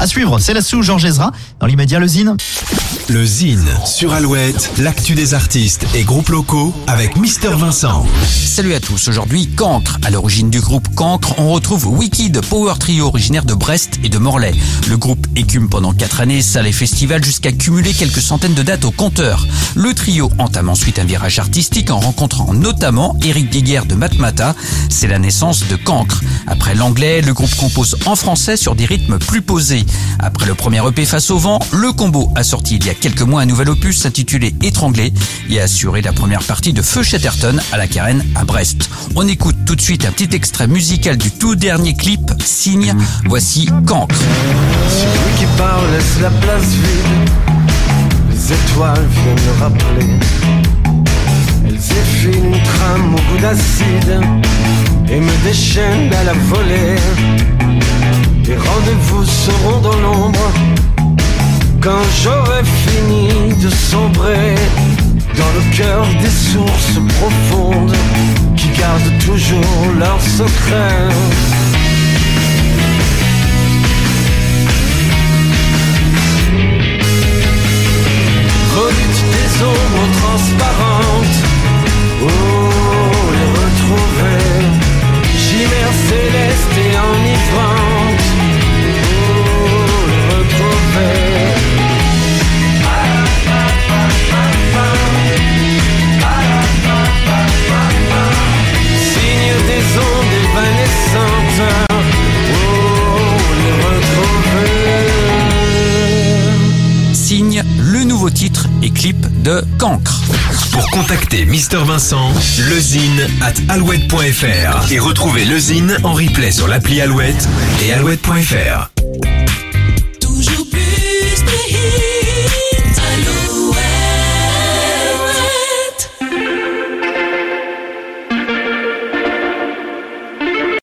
À suivre, c'est la sous Georges Ezra. Dans l'immédiat, le Zine. Le Zine sur Alouette, l'actu des artistes et groupes locaux avec Mister Vincent. Salut à tous, aujourd'hui Cancre. À l'origine du groupe Cancre, on retrouve Wiki de Power Trio originaire de Brest et de Morlaix. Le groupe écume pendant 4 années salles et festivals jusqu'à cumuler quelques centaines de dates au compteur. Le trio entame ensuite un virage artistique en rencontrant notamment Eric Guiguer de Matmata. C'est la naissance de Cancre. Après l'anglais, le groupe compose en français sur des rythmes plus posés. Après le premier EP face au vent, le combo a sorti il y a quelques mois un nouvel opus intitulé Étranglé et a assuré la première partie de Feu Chatterton à la Carène à Brest. On écoute tout de suite un petit extrait musical du tout dernier clip, Signe. Voici Cancre. Laisse la place vide. Les étoiles viennent le rappeler. Elles effilent trame au goût d'acide et me déchaînent à la volée. Les rendez-vous seront dans l'ombre quand j'aurai fini de sombrer dans le cœur des sources profondes qui gardent toujours leurs secrets. Signe des ondes évanescentes. Signe, le nouveau titre et clips de Cancre. Pour contacter Mister Vincent, lezine at alouette.fr et retrouver lezine en replay sur l'appli Alouette et alouette.fr. Toujours plus